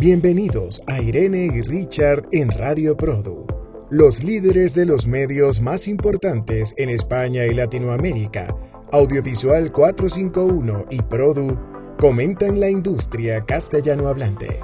Bienvenidos a Irene y Richard en Radio Produ, los líderes de los medios más importantes en España y Latinoamérica. Audiovisual 451 y Produ comentan la industria castellano hablante.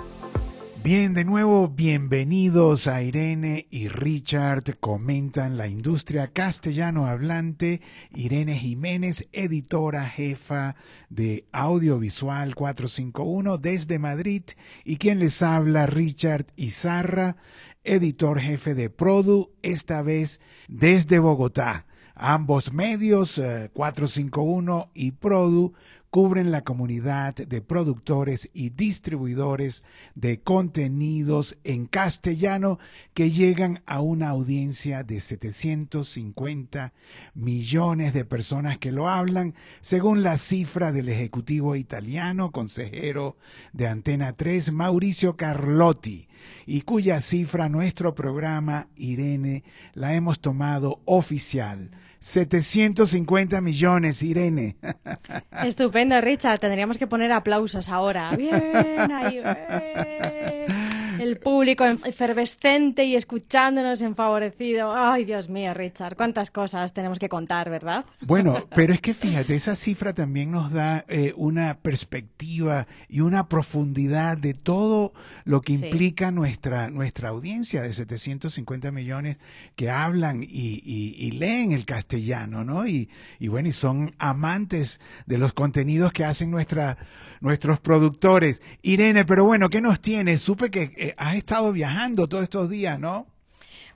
Bien, de nuevo, bienvenidos a Irene y Richard comentan la industria castellano hablante. Irene Jiménez, editora jefa de Audiovisual 451 desde Madrid. Y quien les habla, Richard Izarra, editor jefe de Produ, esta vez desde Bogotá. Ambos medios, 451 eh, y Produ, cubren la comunidad de productores y distribuidores de contenidos en castellano que llegan a una audiencia de 750 millones de personas que lo hablan, según la cifra del ejecutivo italiano, consejero de Antena 3, Mauricio Carlotti, y cuya cifra nuestro programa, Irene, la hemos tomado oficial 750 millones, Irene. Estupendo, Richard. Tendríamos que poner aplausos ahora. Bien, ahí. El público efervescente y escuchándonos enfavorecido. Ay, Dios mío, Richard, cuántas cosas tenemos que contar, ¿verdad? Bueno, pero es que fíjate, esa cifra también nos da eh, una perspectiva y una profundidad de todo lo que implica nuestra, nuestra audiencia de 750 millones que hablan y, leen el castellano, ¿no? Y, y bueno, y son amantes de los contenidos que hacen nuestra nuestros productores. Irene, pero bueno, ¿qué nos tienes? Supe que eh, has estado viajando todos estos días, ¿no?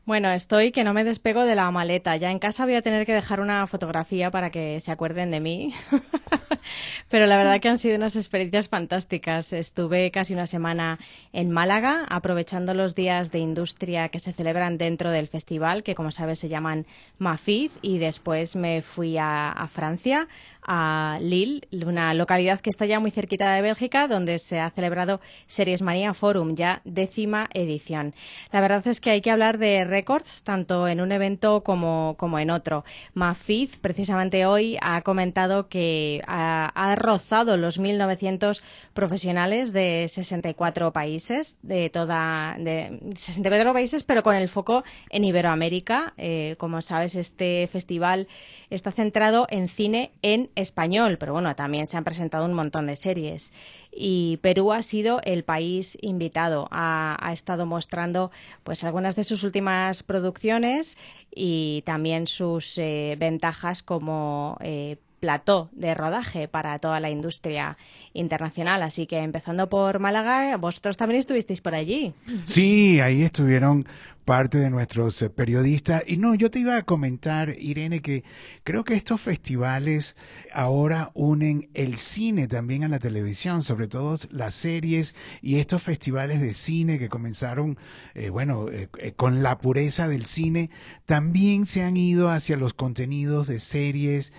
Bueno, estoy que no me despego de la maleta. Ya en casa voy a tener que dejar una fotografía para que se acuerden de mí. Pero la verdad que han sido unas experiencias fantásticas. Estuve casi una semana en Málaga, aprovechando los días de industria que se celebran dentro del festival, que como sabes se llaman Mafiz, y después me fui a Francia a Lille, una localidad que está ya muy cerquita de Bélgica, donde se ha celebrado Series Manía Forum, ya décima edición. La verdad es que hay que hablar de récords, tanto en un evento como, como en otro. Mafiz, precisamente hoy, ha comentado que ha, rozado los 1.900 profesionales de 64 países, de toda, de 64 países, pero con el foco en Iberoamérica. Eh, como sabes, este festival está centrado en cine en español, pero bueno, también se han presentado un montón de series. Y Perú ha sido el país invitado. Ha, estado mostrando pues algunas de sus últimas producciones y también sus eh, ventajas como eh, plató de rodaje para toda la industria internacional. Así que empezando por Málaga, vosotros también estuvisteis por allí. Sí, ahí estuvieron parte de nuestros eh, periodistas. Y no, yo te iba a comentar, Irene, que creo que estos festivales ahora unen el cine también a la televisión, sobre todo las series y estos festivales de cine que comenzaron, eh, bueno, eh, con la pureza del cine, también se han ido hacia los contenidos de series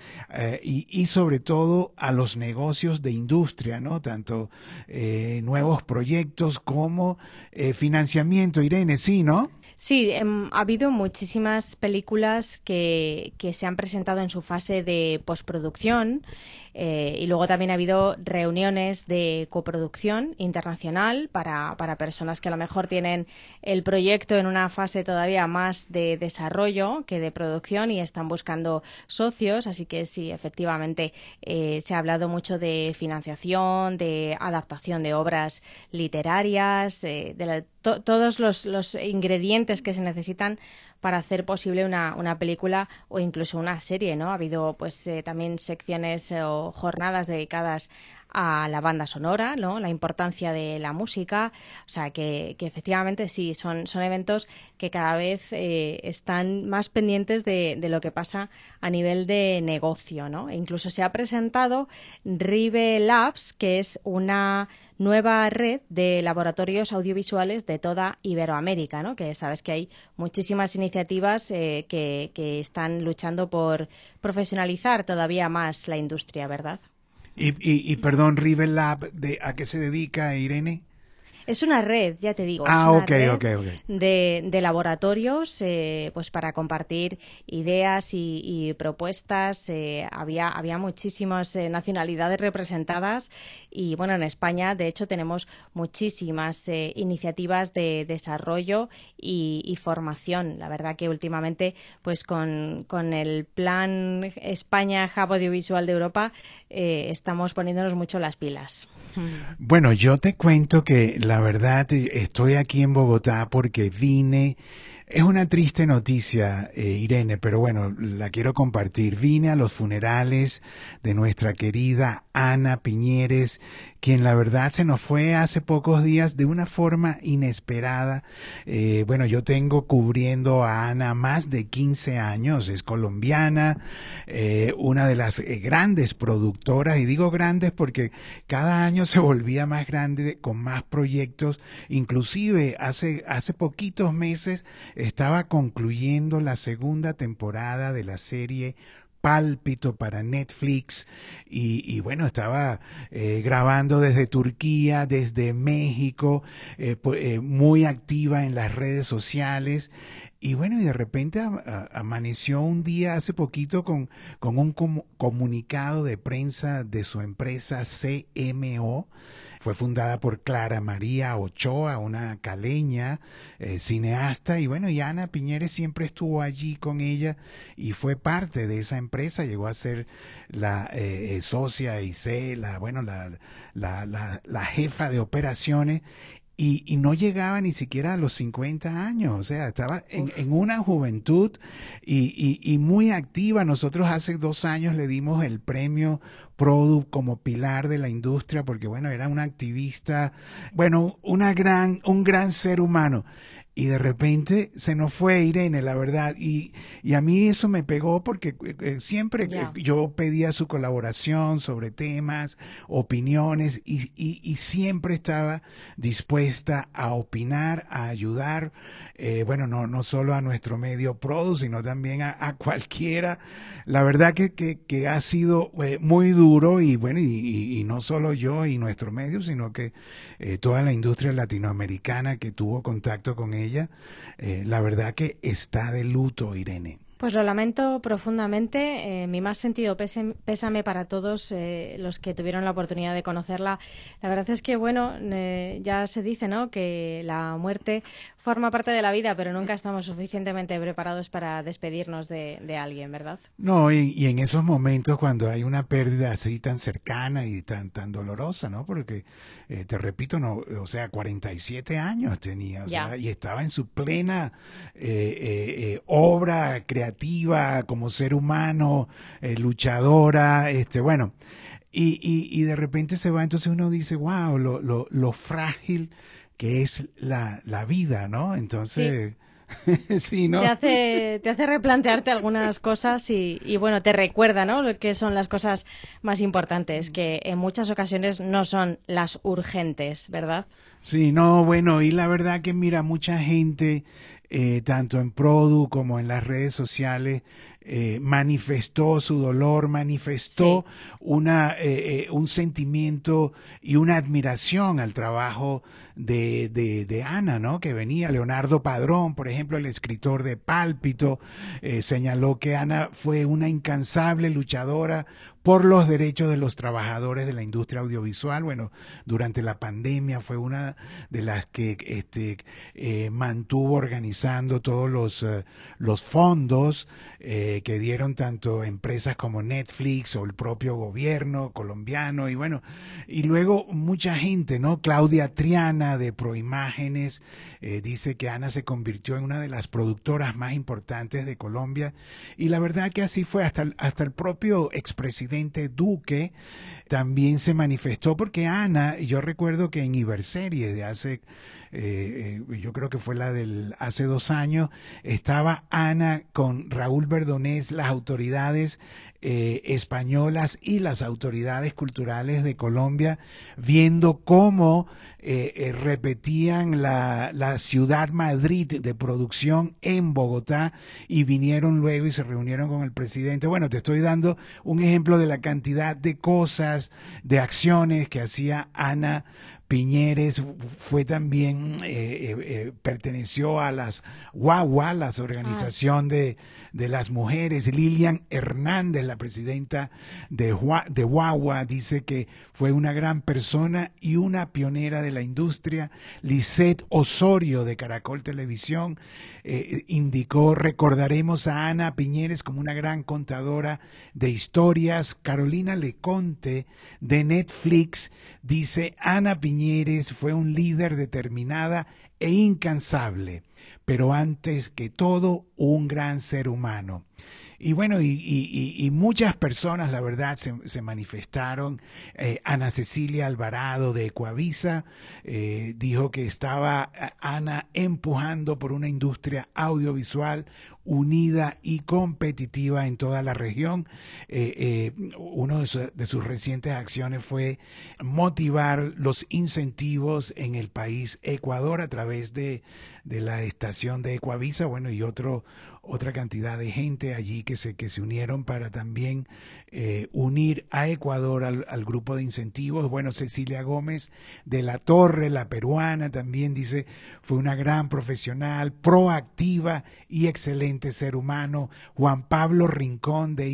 y, y, sobre todo a los negocios de industria, ¿no? Tanto nuevos proyectos como financiamiento. Irene, sí, ¿no? Sí, em, ha habido muchísimas películas que, que, se han presentado en su fase de postproducción eh, y luego también ha habido reuniones de coproducción internacional para, para personas que a lo mejor tienen el proyecto en una fase todavía más de desarrollo que de producción y están buscando socios. Así que sí, efectivamente, eh, se ha hablado mucho de financiación, de adaptación de obras literarias, eh, de todos los, los ingredientes que se necesitan para hacer posible una, una película o incluso una serie, ¿no? Ha habido pues eh, también secciones eh, o jornadas dedicadas a la banda sonora, ¿no? La importancia de la música, o sea que, que efectivamente sí, son, son eventos que cada vez eh, están más pendientes de, de, lo que pasa a nivel de negocio, ¿no? E incluso se ha presentado Rive Labs, que es una nueva red de laboratorios audiovisuales de toda Iberoamérica, ¿no? que sabes que hay muchísimas iniciativas eh, que, que están luchando por profesionalizar todavía más la industria, ¿verdad? Y, y, y perdón, River Lab, de, ¿a qué se dedica Irene? Es una red, ya te digo. Ah, ok, ok, De, de laboratorios eh, pues para compartir ideas y, propuestas. Eh, había, había muchísimas eh, nacionalidades representadas y bueno, en España de hecho tenemos muchísimas iniciativas de desarrollo y, formación. La verdad que últimamente pues con, con el plan España Hub Audiovisual de Europa estamos poniéndonos mucho las pilas. Bueno, yo te cuento que la verdad estoy aquí en Bogotá porque vine es una triste noticia, eh, Irene, pero bueno, la quiero compartir. Vine a los funerales de nuestra querida Ana Piñeres, quien la verdad se nos fue hace pocos días de una forma inesperada. Eh, bueno, yo tengo cubriendo a Ana más de 15 años, es colombiana, eh, una de las eh, grandes productoras, y digo grandes porque cada año se volvía más grande con más proyectos, inclusive hace, hace poquitos meses estaba concluyendo la segunda temporada de la serie pálpito para Netflix y, bueno, estaba eh, grabando desde Turquía, desde México, eh, eh, muy activa en las redes sociales. Y bueno, y de repente amaneció un día hace poquito con, con un comunicado de prensa de su empresa CMO, fue fundada por Clara María Ochoa, una caleña, eh, cineasta, y bueno, y Ana Piñeres siempre estuvo allí con ella y fue parte de esa empresa, llegó a ser la eh, eh, socia y la, bueno, la, la, la jefa de operaciones y, y, no llegaba ni siquiera a los 50 años, o sea, estaba en, en una juventud y, y, y, muy activa. Nosotros hace dos años le dimos el premio Product como pilar de la industria porque, bueno, era una activista, bueno, una gran, un gran ser humano y de repente se nos fue Irene, la verdad. Y, y a mí eso me pegó porque eh, eh, siempre yo pedía su colaboración sobre temas, opiniones, y, y, siempre estaba dispuesta a opinar, a ayudar, eh, bueno, no, no solo a nuestro medio Produ, sino también a, cualquiera. La verdad que, que, ha sido muy duro y bueno, y, y, no solo yo y nuestro medio, sino que toda la industria latinoamericana que tuvo contacto con ella, eh, la verdad que está de luto, Irene. Pues lo lamento profundamente. Eh, mi más sentido pésame para todos eh, los que tuvieron la oportunidad de conocerla. La verdad es que, bueno, ya se dice, ¿no?, que la muerte forma parte de la vida, pero nunca estamos suficientemente preparados para despedirnos de, alguien, ¿verdad? No, y, en esos momentos cuando hay una pérdida así tan cercana y tan tan dolorosa, ¿no? Porque, eh, te repito, no, o sea, 47 años tenía, o sea, y estaba en su plena eh, eh, obra creativa como ser humano, luchadora, este, bueno, y, y, y de repente se va, entonces uno dice, wow, lo, lo, lo frágil que es la, la vida, ¿no? Entonces... Sí. ¿no? Te hace, te hace replantearte algunas cosas y, y, bueno, te recuerda, ¿no? Lo que son las cosas más importantes, que en muchas ocasiones no son las urgentes, ¿verdad? Sí, no, bueno, y la verdad que mira, mucha gente, eh, tanto en Produ como en las redes sociales, eh, manifestó su dolor, manifestó una, eh, eh, un sentimiento y una admiración al trabajo de, de, de, Ana, ¿no? Que venía Leonardo Padrón, por ejemplo, el escritor de Pálpito, señaló que Ana fue una incansable luchadora por los derechos de los trabajadores de la industria audiovisual. Bueno, durante la pandemia fue una de las que este, eh, mantuvo organizando todos los, eh, los fondos eh, que dieron tanto empresas como Netflix o el propio gobierno colombiano y bueno, y luego mucha gente, ¿no? Claudia Triana de Proimágenes dice que Ana se convirtió en una de las productoras más importantes de Colombia y la verdad que así fue hasta, hasta el propio expresidente Duque también se manifestó porque Ana, yo recuerdo que en Iberserie de hace, eh, eh, yo creo que fue la del hace dos años, estaba Ana con Raúl Verdonés, las autoridades eh, españolas y las autoridades culturales de Colombia, viendo cómo eh, eh, repetían la, la, ciudad Madrid de producción en Bogotá y vinieron luego y se reunieron con el presidente. Bueno, te estoy dando un ejemplo de la cantidad de cosas, de acciones que hacía Ana Piñeres fue también, perteneció a las Guagua, la organización de, de, las mujeres. Lilian Hernández, la presidenta de, de Guagua, dice que fue una gran persona y una pionera de la industria. Lisette Osorio de Caracol Televisión indicó, recordaremos a Ana Piñeres como una gran contadora de historias. Carolina Leconte de Netflix dice, Ana Piñeres fue un líder determinada e incansable, pero antes que todo un gran ser humano. Y bueno, y, muchas personas, la verdad, se, manifestaron. Eh, Ana Cecilia Alvarado de Ecuavisa eh, dijo que estaba eh, Ana empujando por una industria audiovisual unida y competitiva en toda la región. Eh, una de, sus recientes acciones fue motivar los incentivos en el país Ecuador a través de, la estación de Ecuavisa, bueno, y otro, otra cantidad de gente allí que se, que se unieron para también eh, unir a Ecuador al, al, grupo de incentivos. Bueno, Cecilia Gómez de la Torre, la peruana, también dice, fue una gran profesional, proactiva y excelente ser humano. Juan Pablo Rincón de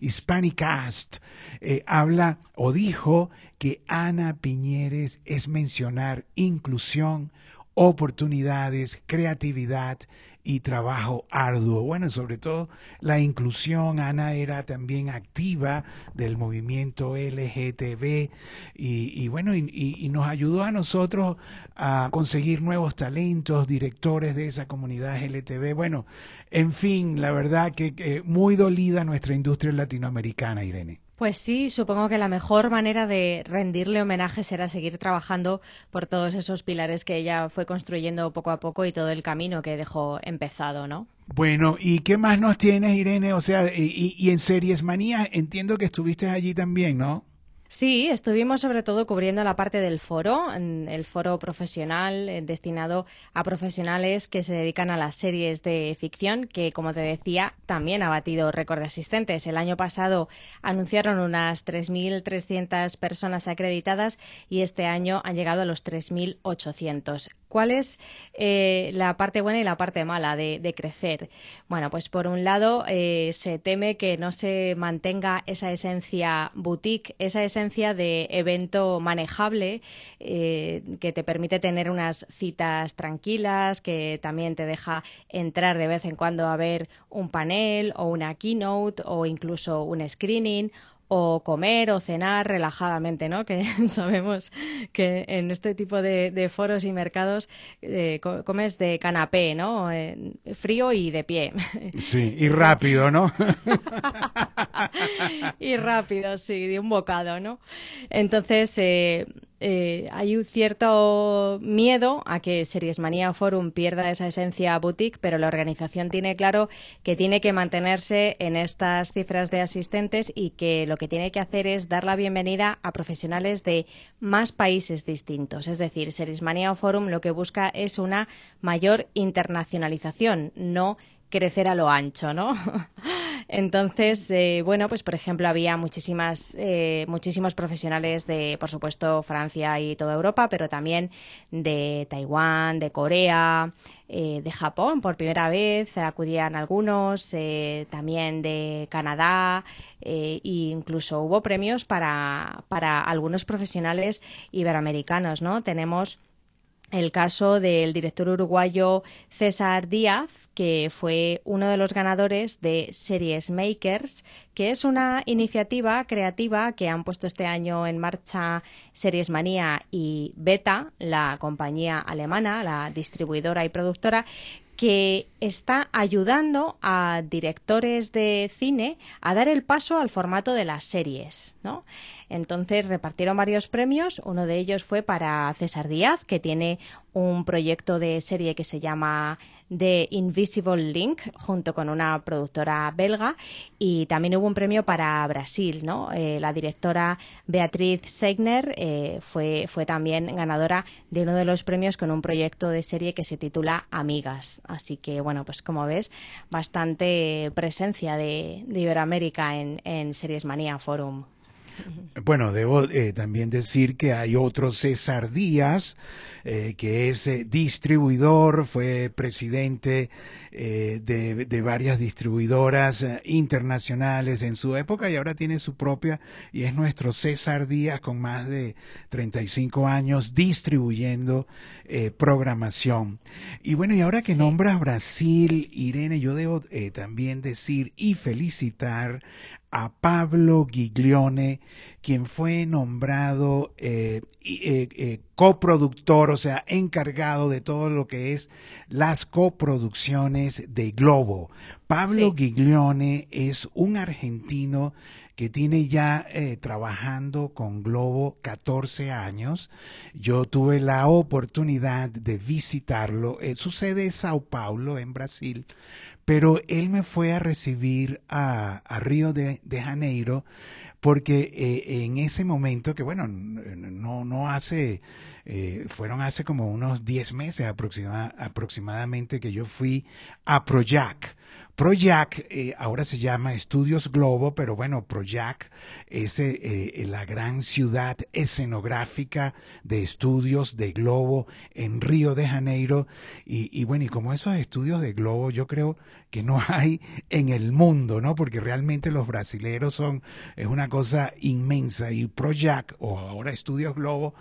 Hispanicast eh, habla o dijo que Ana Piñeres es mencionar inclusión, oportunidades, creatividad y trabajo arduo. Bueno, sobre todo la inclusión. Ana era también activa del movimiento LGTB y, bueno, y, nos ayudó a nosotros a conseguir nuevos talentos, directores de esa comunidad LGTB. Bueno, en fin, la verdad que muy dolida nuestra industria latinoamericana, Irene. Pues sí, supongo que la mejor manera de rendirle homenaje será seguir trabajando por todos esos pilares que ella fue construyendo poco a poco y todo el camino que dejó empezado, ¿no? Bueno, ¿y qué más nos tienes, Irene? O sea, y, en Series Manía entiendo que estuviste allí también, ¿no? Sí, estuvimos sobre todo cubriendo la parte del foro, el foro profesional eh, destinado a profesionales que se dedican a las series de ficción, que como te decía, también ha batido récord de asistentes. El año pasado anunciaron unas 3.300 personas acreditadas y este año han llegado a los 3.800. ¿Cuál es eh, la parte buena y la parte mala de, crecer? Bueno, pues por un lado eh, se teme que no se mantenga esa esencia boutique, esa esencia de evento manejable eh, que te permite tener unas citas tranquilas, que también te deja entrar de vez en cuando a ver un panel o una keynote o incluso un screening o comer o cenar relajadamente, ¿no? Que sabemos que en este tipo de, foros y mercados eh, comes de canapé, ¿no? frío y de pie. Sí, y rápido, ¿no? y rápido, sí, de un bocado, ¿no? Entonces, eh, eh, hay un cierto miedo a que Series Manía Forum pierda esa esencia boutique, pero la organización tiene claro que tiene que mantenerse en estas cifras de asistentes y que lo que tiene que hacer es dar la bienvenida a profesionales de más países distintos. Es decir, Series Manía Forum lo que busca es una mayor internacionalización, no crecer a lo ancho, ¿no? Entonces, eh, bueno, pues por ejemplo había muchísimas, eh, muchísimos profesionales de, por supuesto, Francia y toda Europa, pero también de Taiwán, de Corea, eh, de Japón por primera vez, acudían algunos, también de Canadá, e incluso hubo premios para, para algunos profesionales iberoamericanos, ¿no? Tenemos el caso del director uruguayo César Díaz, que fue uno de los ganadores de Series Makers, que es una iniciativa creativa que han puesto este año en marcha Series Manía y Beta, la compañía alemana, la distribuidora y productora, que está ayudando a directores de cine a dar el paso al formato de las series, ¿no? Entonces repartieron varios premios, uno de ellos fue para César Díaz, que tiene un proyecto de serie que se llama The Invisible Link junto con una productora belga y también hubo un premio para Brasil, ¿no? Eh, la directora Beatriz Segner eh, fue, fue también ganadora de uno de los premios con un proyecto de serie que se titula Amigas. Así que, bueno, pues como ves, bastante presencia de, Iberoamérica en, en Series Manía Forum. Bueno, debo eh, también decir que hay otro César Díaz, eh, que es eh, distribuidor, fue presidente de, de, varias distribuidoras internacionales en su época y ahora tiene su propia y es nuestro César Díaz con más de 35 años distribuyendo programación. Y bueno, y ahora que nombras Brasil, Irene, yo debo también decir y felicitar a Pablo Giglione, quien fue nombrado eh, eh, eh, coproductor, o sea, encargado de todo lo que es las coproducciones de Globo. Pablo Giglione es un argentino que tiene ya trabajando con Globo 14 años. Yo tuve la oportunidad de visitarlo. su sede es Sao Paulo, en Brasil, pero él me fue a recibir a, Río de, Janeiro porque eh, en ese momento, que bueno, no, no hace, eh, fueron hace como unos 10 meses aproximadamente que yo fui a Proyac. Proyac eh, ahora se llama Estudios Globo, pero bueno, Proyac es la gran ciudad escenográfica de estudios de Globo en Río de Janeiro. Y, y bueno, y como esos estudios de Globo, yo creo que no hay en el mundo, ¿no? Porque realmente los brasileros son, es una cosa inmensa y Projac o ahora Estudios Globo,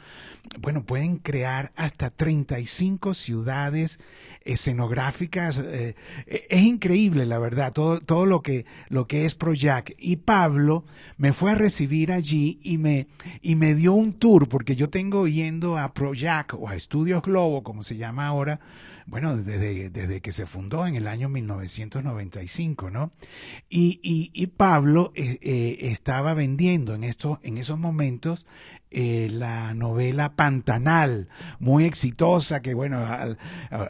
bueno, pueden crear hasta 35 ciudades escenográficas. Eh, eh, es increíble, la verdad, todo, todo lo, que, lo que es Projac. Y Pablo me fue a recibir allí y me, y me dio un tour, porque yo tengo yendo a Projac o a Estudios Globo, como se llama ahora, bueno, desde, desde que se fundó en el año 1995, ¿no? Y, y, y Pablo eh, eh, estaba vendiendo en, estos, en esos momentos eh, la novela Pantanal, muy exitosa, que bueno,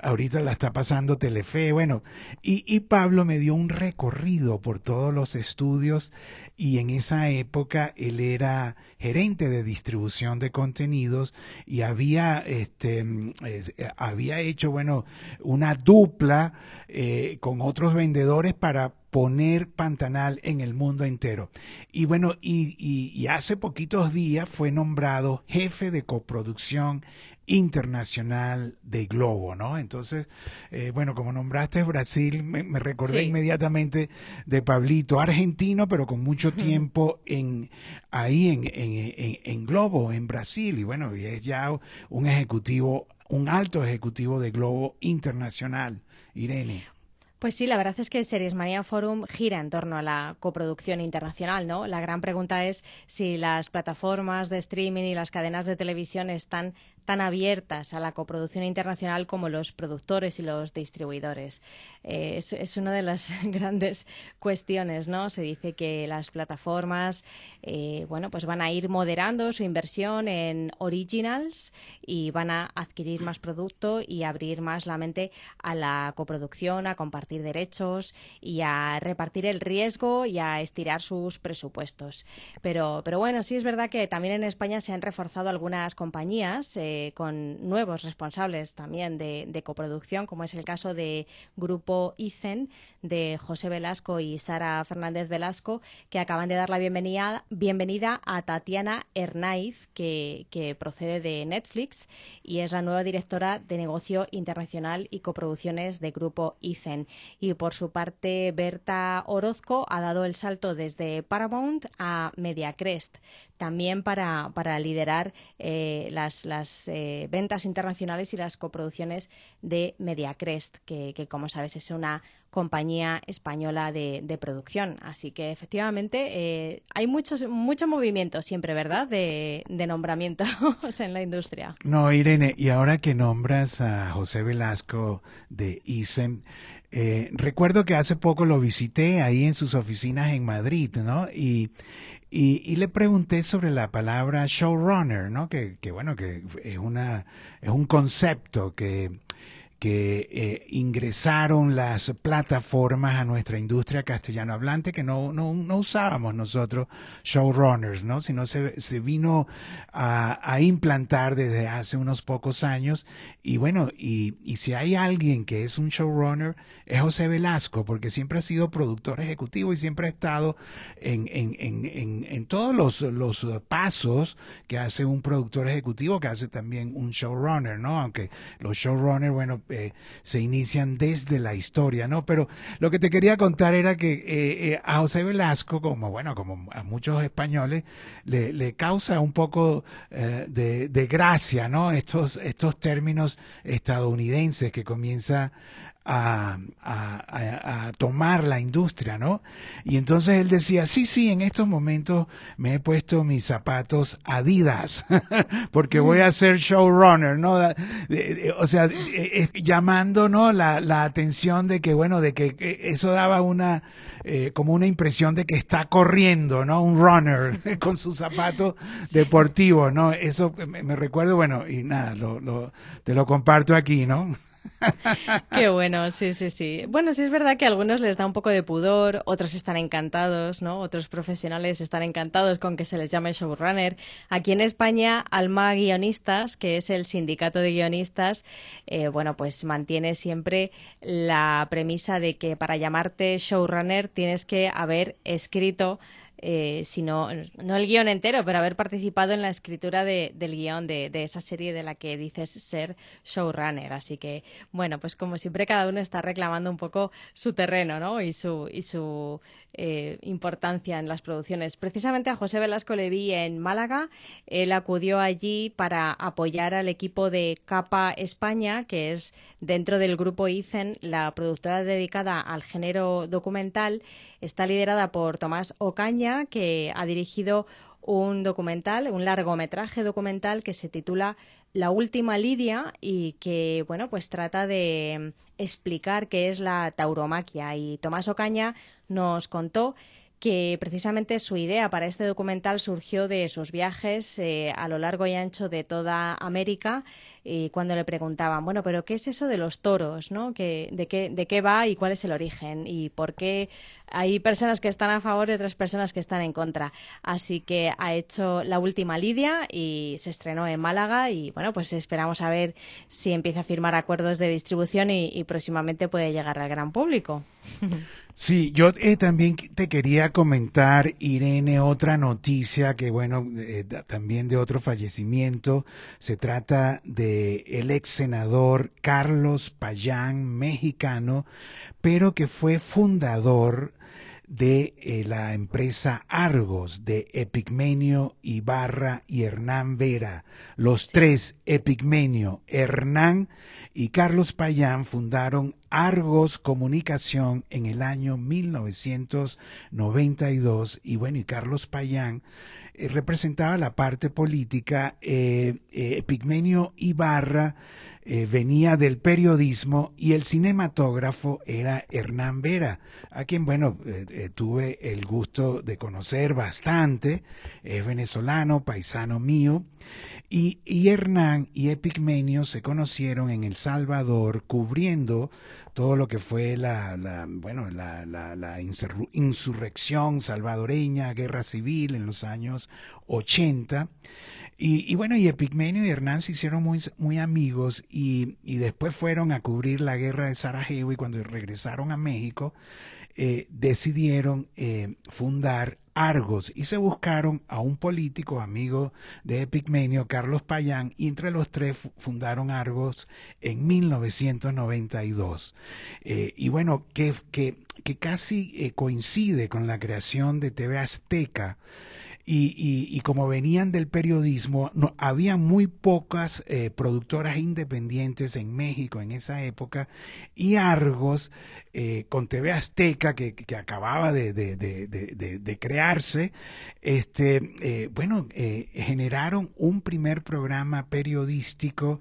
ahorita la está pasando Telefe, bueno, y, y Pablo me dio un recorrido por todos los estudios y en esa época él era gerente de distribución de contenidos y había, este, había hecho, bueno, una dupla eh, con otros vendedores para poner Pantanal en el mundo entero. Y bueno, y, y, hace poquitos días fue nombrado jefe de coproducción internacional de Globo, ¿no? Entonces, eh, bueno, como nombraste Brasil, me, recordé inmediatamente de Pablito, argentino, pero con mucho tiempo en ahí en, en, en, Globo, en Brasil, y bueno, y es ya un ejecutivo, un alto ejecutivo de Globo internacional, Irene. Pues sí, la verdad es que Series Mania Forum gira en torno a la coproducción internacional, ¿no? La gran pregunta es si las plataformas de streaming y las cadenas de televisión están tan abiertas a la coproducción internacional como los productores y los distribuidores. Eh, es, una de las grandes cuestiones, ¿no? Se dice que las plataformas, eh, bueno, pues van a ir moderando su inversión en originals y van a adquirir más producto y abrir más la mente a la coproducción, a compartir derechos y a repartir el riesgo y a estirar sus presupuestos. Pero, pero bueno, sí es verdad que también en España se han reforzado algunas compañías. Eh, eh, con nuevos responsables también de, coproducción, como es el caso de Grupo ICEN, de José Velasco y Sara Fernández Velasco, que acaban de dar la bienvenida, bienvenida a Tatiana Hernaiz, que, procede de Netflix y es la nueva directora de negocio internacional y coproducciones de Grupo ICEN. Y por su parte, Berta Orozco ha dado el salto desde Paramount a Mediacrest también para, para liderar eh, las, las eh, ventas internacionales y las coproducciones de Mediacrest, que, como sabes es una compañía española de, producción. Así que efectivamente eh, hay muchos, mucho movimiento siempre, ¿verdad?, de, de nombramientos en la industria. No, Irene, y ahora que nombras a José Velasco de ISEM, recuerdo que hace poco lo visité ahí en sus oficinas en Madrid, ¿no? Y y, le pregunté sobre la palabra showrunner, ¿no? Que, que bueno, que es, una, es un concepto que, que eh, ingresaron las plataformas a nuestra industria castellano hablante que no, no, no usábamos nosotros showrunners, ¿no? sino se, se vino a, a, implantar desde hace unos pocos años y bueno, y, y si hay alguien que es un showrunner es José Velasco, porque siempre ha sido productor ejecutivo y siempre ha estado en, en, en, en todos los, los pasos que hace un productor ejecutivo, que hace también un showrunner, ¿no? Aunque los showrunners, bueno, eh, se inician desde la historia, ¿no? Pero lo que te quería contar era que eh, eh, a José Velasco, como bueno, como a muchos españoles, le, causa un poco de, de, gracia, ¿no? Estos, estos términos estadounidenses que comienza a, a, a, tomar la industria, ¿no? Y entonces él decía, sí, sí, en estos momentos me he puesto mis zapatos Adidas, porque voy a ser showrunner, ¿no? O sea, llamando, ¿no? La, la atención de que, bueno, de que eso daba una, eh, como una impresión de que está corriendo, ¿no? Un runner con sus zapatos deportivos, ¿no? Eso me, me recuerdo, bueno, y nada, lo, lo, te lo comparto aquí, ¿no? Qué bueno, sí, sí, sí. Bueno, sí es verdad que a algunos les da un poco de pudor, otros están encantados, ¿no? Otros profesionales están encantados con que se les llame showrunner. Aquí en España, Alma Guionistas, que es el sindicato de guionistas, eh, bueno, pues mantiene siempre la premisa de que para llamarte showrunner tienes que haber escrito eh, sino no el guion entero, pero haber participado en la escritura de, del guion de, de, esa serie de la que dices ser showrunner. Así que, bueno, pues como siempre cada uno está reclamando un poco su terreno, ¿no? Y su, y su eh, importancia en las producciones. Precisamente a José Velasco le vi en Málaga. Él acudió allí para apoyar al equipo de Capa España, que es dentro del grupo ICEN, la productora dedicada al género documental. Está liderada por Tomás Ocaña, que ha dirigido un documental, un largometraje documental que se titula La última Lidia y que, bueno, pues trata de explicar qué es la tauromaquia. Y Tomás Ocaña nos contó que precisamente su idea para este documental surgió de sus viajes eh, a lo largo y ancho de toda América y cuando le preguntaban, bueno, pero ¿qué es eso de los toros? ¿no? ¿Qué, de, qué, ¿De qué va y cuál es el origen? ¿Y por qué hay personas que están a favor y otras personas que están en contra? Así que ha hecho la última Lidia y se estrenó en Málaga y bueno, pues esperamos a ver si empieza a firmar acuerdos de distribución y, y próximamente puede llegar al gran público. Sí, yo eh, también te quería comentar, Irene, otra noticia que, bueno, eh, también de otro fallecimiento. Se trata de el ex senador Carlos Payán, mexicano, pero que fue fundador de eh, la empresa Argos de Epigmenio Ibarra y Hernán Vera. Los tres, Epigmenio, Hernán y Carlos Payán, fundaron Argos Comunicación en el año 1992 y bueno, y Carlos Payán eh, representaba la parte política, eh, Epigmenio Ibarra eh, venía del periodismo y el cinematógrafo era Hernán Vera, a quien, bueno, eh, eh, tuve el gusto de conocer bastante, es venezolano, paisano mío, y, y Hernán y Epigmenio se conocieron en El Salvador cubriendo todo lo que fue la, bueno, la insurrección salvadoreña, guerra civil en los años 80. Y, bueno, y Epigmenio y Hernán se hicieron muy, muy amigos y, y, después fueron a cubrir la guerra de Sarajevo y cuando regresaron a México eh, decidieron eh, fundar Argos y se buscaron a un político amigo de Epigmenio, Carlos Payán, y entre los tres fundaron Argos en 1992. Eh, y bueno, que, que, que casi coincide con la creación de TV Azteca. Y, como venían del periodismo, no, había muy pocas eh, productoras independientes en México en esa época y Argos, eh, con TV Azteca, que, que acababa de, de, de, de, crearse, este, eh, bueno, eh, generaron un primer programa periodístico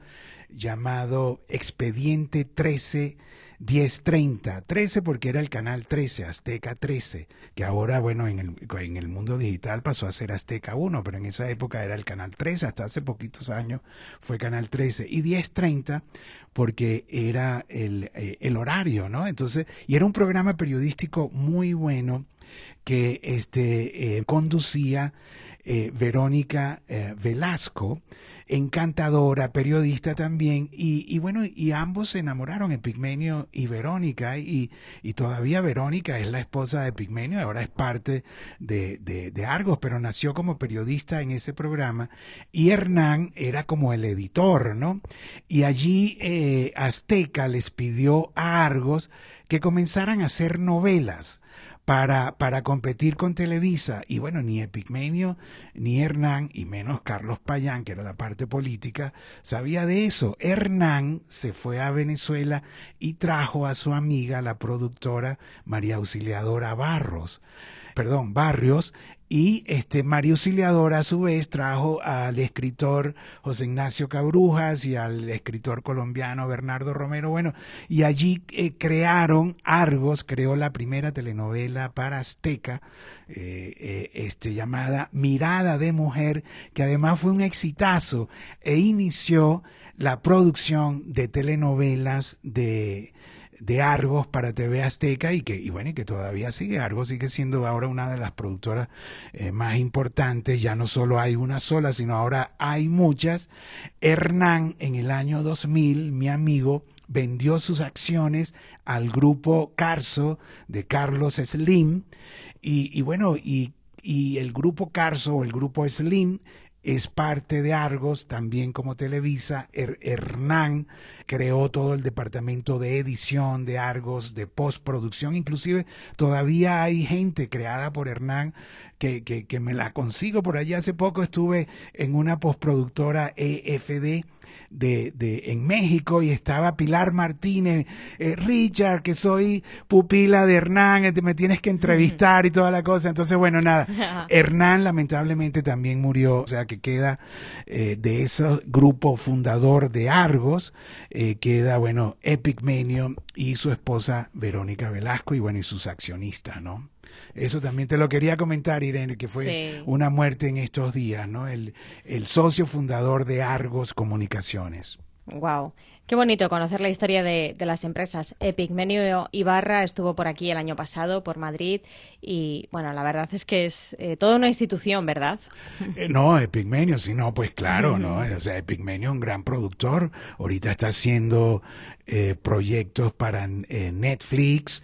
llamado Expediente 13 10.30, 13 porque era el canal 13, Azteca 13, que ahora, bueno, en el, en el mundo digital pasó a ser Azteca 1, pero en esa época era el canal 13, hasta hace poquitos años fue canal 13, y 10.30 porque era el, eh, el horario, ¿no? Entonces, y era un programa periodístico muy bueno que este, eh, conducía eh, Verónica eh, Velasco, encantadora, periodista también, y, bueno, y ambos se enamoraron, Epigmenio y Verónica, y, y, todavía Verónica es la esposa de Epigmenio, ahora es parte de, de, Argos, pero nació como periodista en ese programa, y Hernán era como el editor, ¿no? Y allí Azteca les pidió a Argos que comenzaran a hacer novelas para, para competir con Televisa. Y bueno, ni Epigmenio, ni Hernán, y menos Carlos Payán, que era la parte política, sabía de eso. Hernán se fue a Venezuela y trajo a su amiga, la productora María Auxiliadora Barros perdón, Barrios, y este Mario Auxiliador a su vez trajo al escritor José Ignacio Cabrujas y al escritor colombiano Bernardo Romero. Bueno, y allí eh, crearon, Argos creó la primera telenovela para Azteca, eh, eh, este, llamada Mirada de Mujer, que además fue un exitazo e inició la producción de telenovelas de de Argos para TV Azteca y que, y bueno, y que todavía sigue. Argos sigue siendo ahora una de las productoras eh, más importantes. Ya no solo hay una sola, sino ahora hay muchas. Hernán, en el año 2000, mi amigo, vendió sus acciones al grupo Carso de Carlos Slim. Y, y bueno, y, y el grupo Carso o el grupo Slim es parte de Argos, también como Televisa. Hernán creó todo el departamento de edición de Argos, de postproducción. Inclusive todavía hay gente creada por Hernán que, que, que me la consigo por allá. Hace poco estuve en una postproductora EFD de, de, en México y estaba Pilar Martínez, eh, Richard, que soy pupila de Hernán, este, me tienes que entrevistar y toda la cosa. Entonces, bueno, nada, Hernán lamentablemente también murió, o sea que queda eh, de ese grupo fundador de Argos, eh, queda, bueno, Epic Menio y su esposa Verónica Velasco y bueno, y sus accionistas, ¿no? Eso también te lo quería comentar, Irene, que fue una muerte en estos días, ¿no? El, el socio fundador de Argos Comunicaciones. Wow. Qué bonito conocer la historia de, las empresas. Epic Menio Ibarra estuvo por aquí el año pasado, por Madrid, y bueno, la verdad es que es eh, toda una institución, ¿verdad? Eh, no, Epic Menio, sí, no, pues claro, ¿no? O sea, Epic Menio, un gran productor, ahorita está haciendo eh, proyectos para Netflix,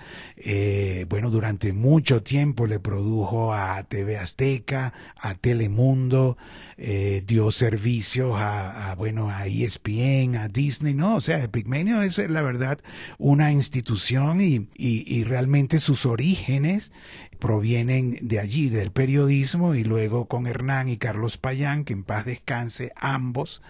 bueno, durante mucho tiempo le produjo a TV Azteca, a Telemundo, dio servicios a, bueno, a ESPN, a Disney, ¿no? O sea, Epigmenio es la verdad una institución y, y, realmente sus orígenes provienen de allí, del periodismo, y luego con Hernán y Carlos Payán, que en paz descanse ambos,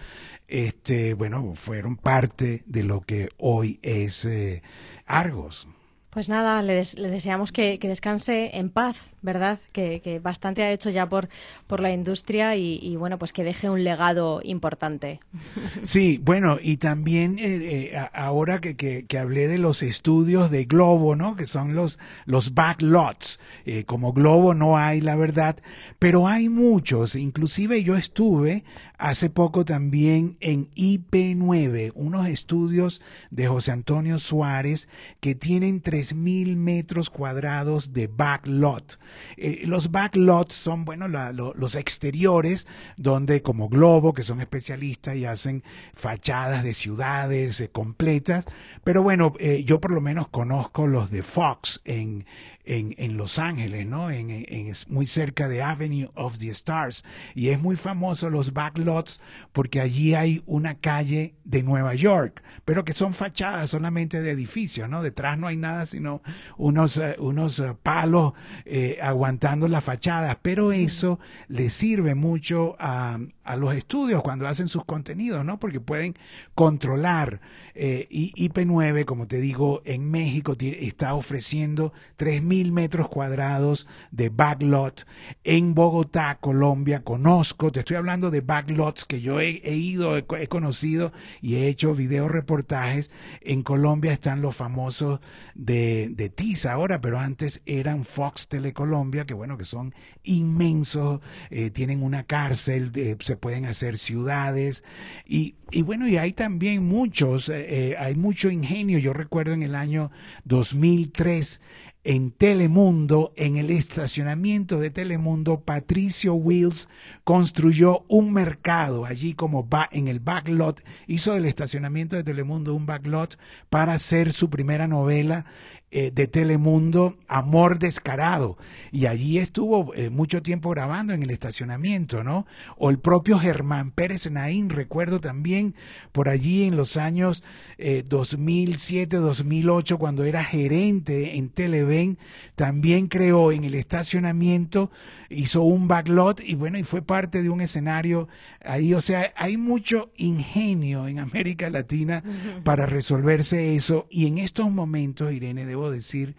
este, bueno, fueron parte de lo que hoy es eh, Argos. Pues nada, le, deseamos que, descanse en paz, ¿verdad? Que, bastante ha hecho ya por, por la industria y, bueno, pues que deje un legado importante. Sí, bueno, y también eh, eh, ahora que, que, hablé de los estudios de Globo, ¿no? Que son los, los backlots. Eh, como Globo no hay, la verdad, pero hay muchos. Inclusive yo estuve hace poco también en IP9, unos estudios de José Antonio Suárez que tienen 3.000 metros cuadrados de backlot. Eh, los backlots son, bueno, los exteriores donde como Globo, que son especialistas y hacen fachadas de ciudades eh, completas, pero bueno, eh, yo por lo menos conozco los de Fox en, en, en Los Ángeles, ¿no? En, en, muy cerca de Avenue of the Stars. Y es muy famoso los backlots porque allí hay una calle de Nueva York, pero que son fachadas solamente de edificios, ¿no? Detrás no hay nada sino unos, eh, unos eh, palos eh, aguantando las fachadas, pero eso le sirve mucho a, a, los estudios cuando hacen sus contenidos, ¿no? Porque pueden controlar. Eh, y IP9, como te digo, en México está ofreciendo 3.000 metros cuadrados de backlot. En Bogotá, Colombia, conozco, te estoy hablando de backlots que yo he, ido, he, conocido y he hecho video reportajes. En Colombia están los famosos de, de TISA ahora, pero antes eran Fox Telecolombia, que bueno, que son inmensos, eh, tienen una cárcel, se pueden hacer ciudades y, y, bueno, y hay también muchos, eh, eh, hay mucho ingenio. Yo recuerdo en el año 2003 en Telemundo, en el estacionamiento de Telemundo, Patricio Wills construyó un mercado allí como va en el backlot, hizo del estacionamiento de Telemundo un backlot para hacer su primera novela eh, de Telemundo, Amor Descarado, y allí estuvo eh, mucho tiempo grabando en el estacionamiento, ¿no? O el propio Germán Pérez Naín, recuerdo también por allí en los años 2007, eh, 2008, cuando era gerente en Televen, también creó en el estacionamiento, hizo un backlot y bueno, y fue parte de un escenario ahí, o sea, hay mucho ingenio en América Latina para resolverse eso, y en estos momentos, Irene, de decir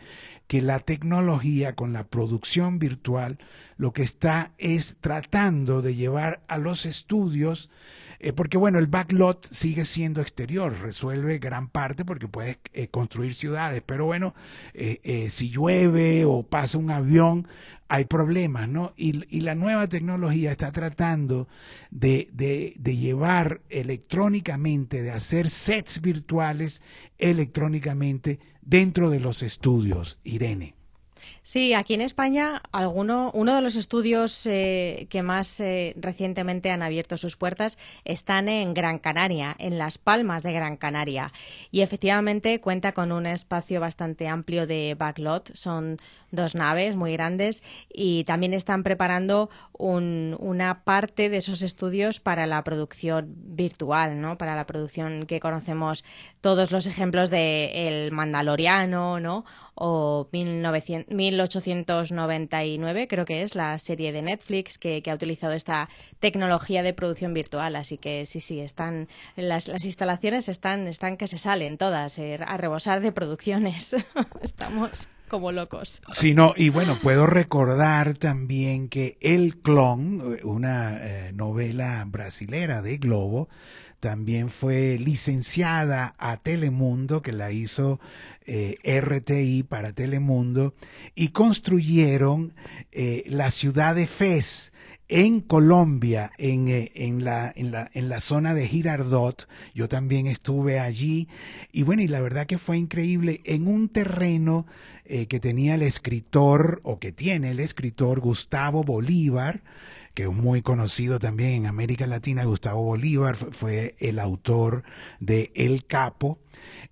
que la tecnología con la producción virtual lo que está es tratando de llevar a los estudios eh, porque bueno, el backlot sigue siendo exterior, resuelve gran parte porque puedes eh, construir ciudades, pero bueno, eh, si llueve o pasa un avión, hay problemas, ¿no? Y, la nueva tecnología está tratando de, llevar electrónicamente, de hacer sets virtuales electrónicamente dentro de los estudios, Irene. Sí, aquí en España alguno, uno de los estudios eh, que más eh, recientemente han abierto sus puertas están en Gran Canaria, en Las Palmas de Gran Canaria. Y efectivamente cuenta con un espacio bastante amplio de backlot. Son dos naves muy grandes y también están preparando una parte de esos estudios para la producción virtual, ¿no? Para la producción que conocemos todos los ejemplos de El Mandaloriano, ¿no? O 1900, 1899, creo que es la serie de Netflix que, ha utilizado esta tecnología de producción virtual. Así que sí, sí, están las, las instalaciones están, están que se salen todas eh, a rebosar de producciones. Estamos como locos. Sí, no, y bueno, puedo recordar también que El Clon, una eh, novela brasilera de Globo, también fue licenciada a Telemundo, que la hizo eh, RTI para Telemundo, y construyeron eh, la ciudad de Fez en Colombia, en, eh, en, la, en, la, en la zona de Girardot. Yo también estuve allí, y bueno, y la verdad que fue increíble, en un terreno que tenía el escritor, o que tiene el escritor Gustavo Bolívar, que es muy conocido también en América Latina, Gustavo Bolívar fue el autor de El Capo,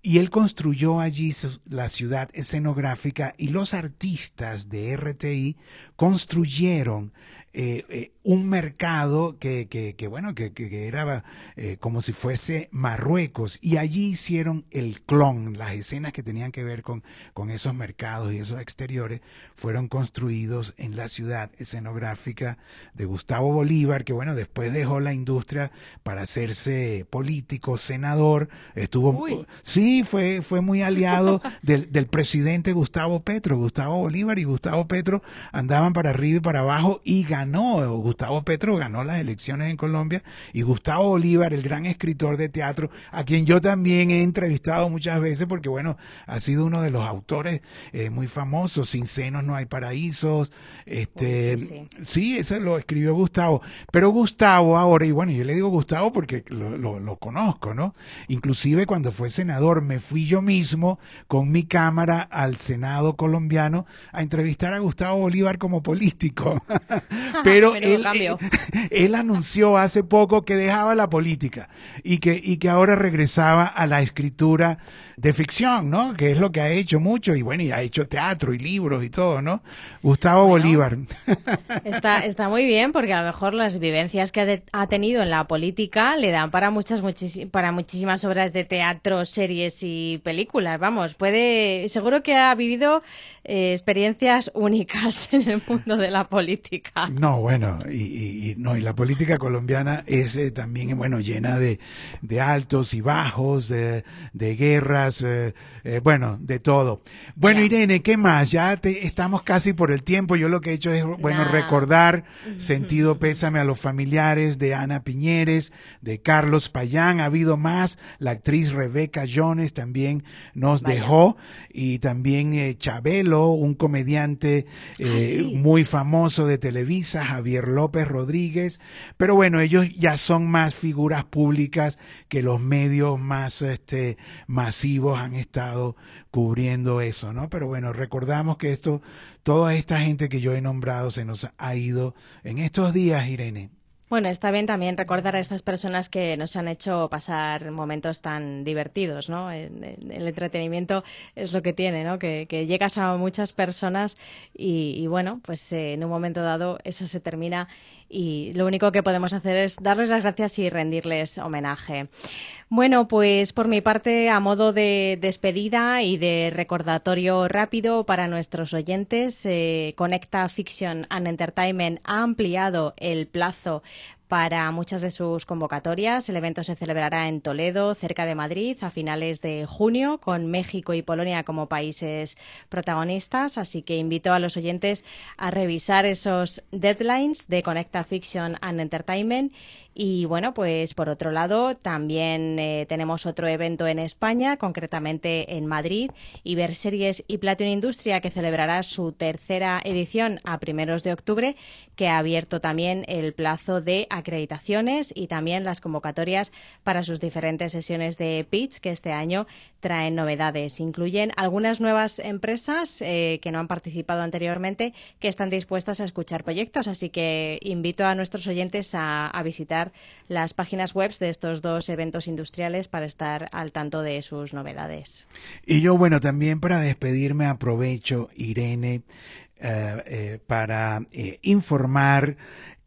y él construyó allí la ciudad escenográfica y los artistas de RTI construyeron eh, eh, un mercado que, que, bueno, que, que era eh, como si fuese Marruecos. Y allí hicieron el clon, las escenas que tenían que ver con, con esos mercados y esos exteriores, fueron construidos en la ciudad escenográfica de Gustavo Bolívar, que bueno, después dejó la industria para hacerse político, senador, estuvo... Sí, fue, fue muy aliado del, del presidente Gustavo Petro. Gustavo Bolívar y Gustavo Petro andaban para arriba y para abajo y ganó, Gustavo Petro ganó las elecciones en Colombia y Gustavo Bolívar, el gran escritor de teatro, a quien yo también he entrevistado muchas veces porque bueno, ha sido uno de los autores eh, muy famosos, Sin senos no hay paraísos, este, sí, eso lo escribió Gustavo, pero Gustavo ahora, y bueno, yo le digo Gustavo porque lo, lo conozco, ¿no? Inclusive cuando fue senador me fui yo mismo con mi cámara al Senado colombiano a entrevistar a Gustavo Bolívar como político. Pero él, él, anunció hace poco que dejaba la política y que, y que ahora regresaba a la escritura de ficción, ¿no? Que es lo que ha hecho mucho y bueno, y ha hecho teatro y libros y todo, ¿no? Gustavo Bolívar. Está, está muy bien porque a lo mejor las vivencias que ha, tenido en la política le dan para muchas, para muchísimas obras de teatro, series y películas. Vamos, puede, seguro que ha vivido eh, experiencias únicas en el mundo de la política. No, bueno, y, y, no, y la política colombiana es eh, también, bueno, llena de, de altos y bajos, de, de guerras, eh, eh, bueno, de todo. Bueno, Irene, ¿qué más? Ya te, estamos casi por el tiempo. Yo lo que he hecho es, bueno, recordar sentido pésame a los familiares de Ana Piñeres, de Carlos Payán. Ha habido más. La actriz Rebeca Jones también nos dejó. Y también Chabelo, un comediante ah, muy famoso de Televisa, Javier López Rodríguez. Pero bueno, ellos ya son más figuras públicas que los medios más este, masivos han estado cubriendo eso, ¿no? Pero bueno, recordamos que esto, toda esta gente que yo he nombrado se nos ha ido en estos días, Irene. Bueno, está bien también recordar a estas personas que nos han hecho pasar momentos tan divertidos, ¿no? El, entretenimiento es lo que tiene, ¿no? Que, llegas a muchas personas y, bueno, pues eh, en un momento dado eso se termina y lo único que podemos hacer es darles las gracias y rendirles homenaje. Bueno, pues por mi parte, a modo de despedida y de recordatorio rápido para nuestros oyentes, eh, Conecta Fiction and Entertainment ha ampliado el plazo para muchas de sus convocatorias. El evento se celebrará en Toledo, cerca de Madrid, a finales de junio, con México y Polonia como países protagonistas. Así que invito a los oyentes a revisar esos deadlines de Conecta Fiction and Entertainment y bueno, pues por otro lado, también eh, tenemos otro evento en España, concretamente en Madrid, Iberseries y Platinum Industria, que celebrará su tercera edición a primeros de octubre, que ha abierto también el plazo de acreditaciones y también las convocatorias para sus diferentes sesiones de pitch, que este año traen novedades. Incluyen algunas nuevas empresas eh, que no han participado anteriormente que están dispuestas a escuchar proyectos. Así que invito a nuestros oyentes a, visitar las páginas web de estos dos eventos industriales para estar al tanto de sus novedades. Y yo, bueno, también para despedirme aprovecho, Irene, eh, eh, para informar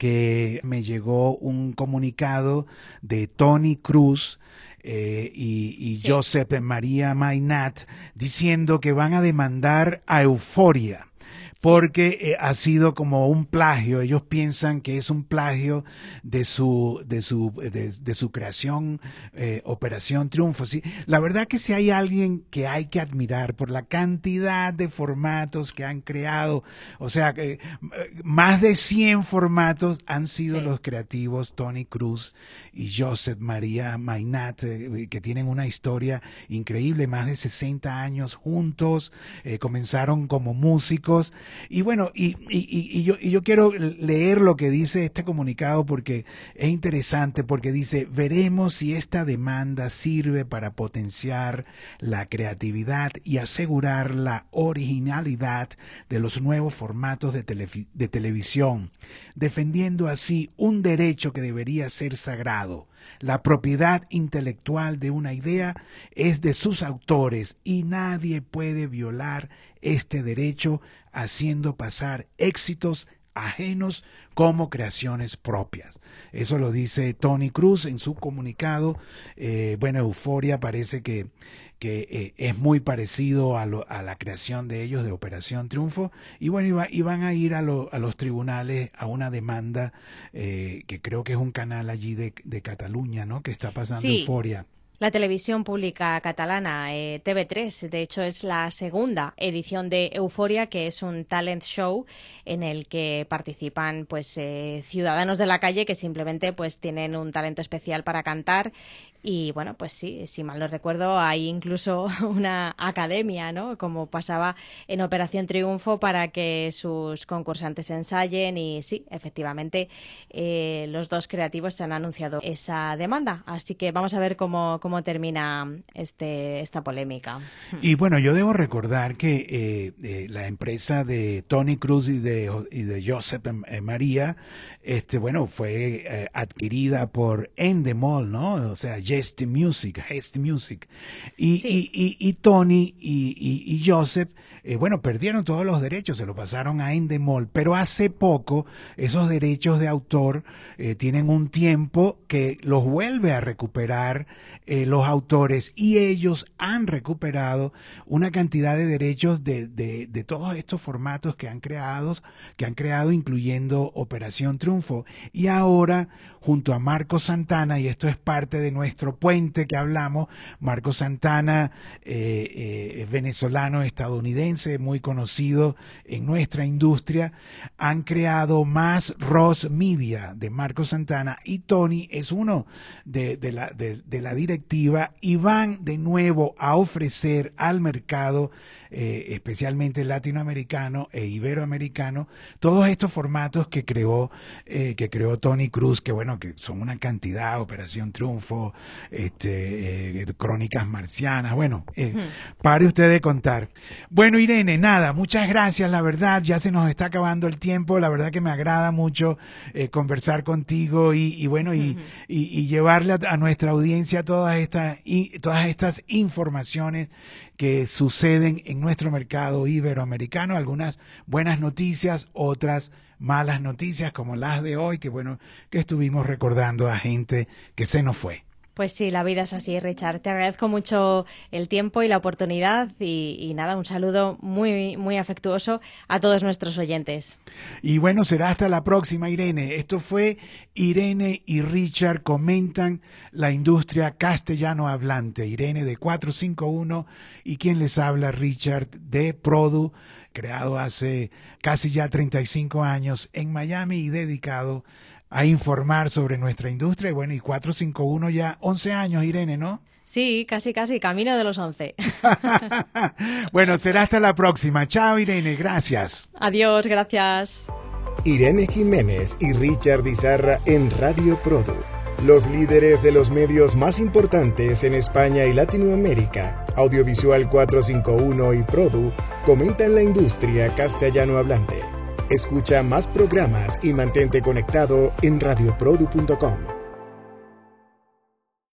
que me llegó un comunicado de Tony Cruz eh, y, Joseph María Mainat diciendo que van a demandar a Euforia porque eh, ha sido como un plagio. Ellos piensan que es un plagio de su, de su, de, su creación, eh, Operación Triunfo. Sí, la verdad que si hay alguien que hay que admirar por la cantidad de formatos que han creado, o sea, eh, más de 100 formatos han sido los creativos Tony Cruz y Joseph María Mainat, que tienen una historia increíble, más de 60 años juntos, comenzaron como músicos y bueno, y, y, yo, y yo quiero leer lo que dice este comunicado porque es interesante, porque dice, veremos si esta demanda sirve para potenciar la creatividad y asegurar la originalidad de los nuevos formatos de, de televisión, defendiendo así un derecho que debería ser sagrado la propiedad intelectual de una idea es de sus autores y nadie puede violar este derecho haciendo pasar éxitos ajenos como creaciones propias. Eso lo dice Tony Cruz en su comunicado. Eh, bueno, Euforia parece que, que eh, es muy parecido a, a, la creación de ellos de Operación Triunfo. Y bueno, y, van a ir a, a, los tribunales a una demanda eh, que creo que es un canal allí de, de Cataluña, ¿no? Que está pasando Euforia. La televisión pública catalana, eh, TV3, de hecho es la segunda edición de Euforia, que es un talent show en el que participan pues eh, ciudadanos de la calle que simplemente pues tienen un talento especial para cantar y bueno, pues sí, si mal no recuerdo, hay incluso una academia, ¿no? Como pasaba en Operación Triunfo para que sus concursantes ensayen y sí, efectivamente, eh, los dos creativos se han anunciado esa demanda. Así que vamos a ver cómo, cómo termina este, esta polémica. Y bueno, yo debo recordar que eh, eh, la empresa de Tony Cruz y de, y de Joseph María, este, bueno, fue adquirida por Endemol, ¿no? O sea, Just Music, Just Music. Y, y, y, Tony y, Joseph, eh, bueno, perdieron todos los derechos, se lo pasaron a Endemol, pero hace poco esos derechos de autor eh, tienen un tiempo que los vuelve a recuperar eh, los autores y ellos han recuperado una cantidad de derechos de, de, de todos estos formatos que han creado, que han creado incluyendo Operación Triunfo. Y ahora junto a Marco Santana, y esto es parte de nuestro puente que hablamos. Marco Santana, eh, eh, venezolano estadounidense, muy conocido en nuestra industria, han creado más Ross Media de Marco Santana y Tony es uno de, la, de la directiva y van de nuevo a ofrecer al mercado eh, especialmente latinoamericano e iberoamericano, todos estos formatos que creó, eh, que creó Tony Cruz, que bueno, que son una cantidad, Operación Triunfo, este, eh, Crónicas Marcianas, bueno, pare usted de contar. Bueno, Irene, nada, muchas gracias, la verdad, ya se nos está acabando el tiempo, la verdad que me agrada mucho conversar contigo y, bueno, y, y, llevarle a, nuestra audiencia todas estas, todas estas informaciones que suceden en nuestro mercado iberoamericano, algunas buenas noticias, otras malas noticias como las de hoy, que bueno, que estuvimos recordando a gente que se nos fue. Pues sí, la vida es así, Richard. Te agradezco mucho el tiempo y la oportunidad y, nada, un saludo muy, muy afectuoso a todos nuestros oyentes. Y bueno, será hasta la próxima, Irene. Esto fue Irene y Richard comentan la industria castellano hablante. Irene de 451 y quien les habla, Richard de Produ, creado hace casi ya 35 años en Miami y dedicado a informar sobre nuestra industria. Y bueno, y 451 ya 11 años, Irene, ¿no? Sí, casi, casi, camino de los 11. bueno, será hasta la próxima. Chao, Irene, gracias. Adiós, gracias. Irene Jiménez y Richard Izarra en Radio Produ. Los líderes de los medios más importantes en España y Latinoamérica, Audiovisual 451 y Produ, comentan la industria castellano hablante. Escucha más programas y mantente conectado en radioprodu.com.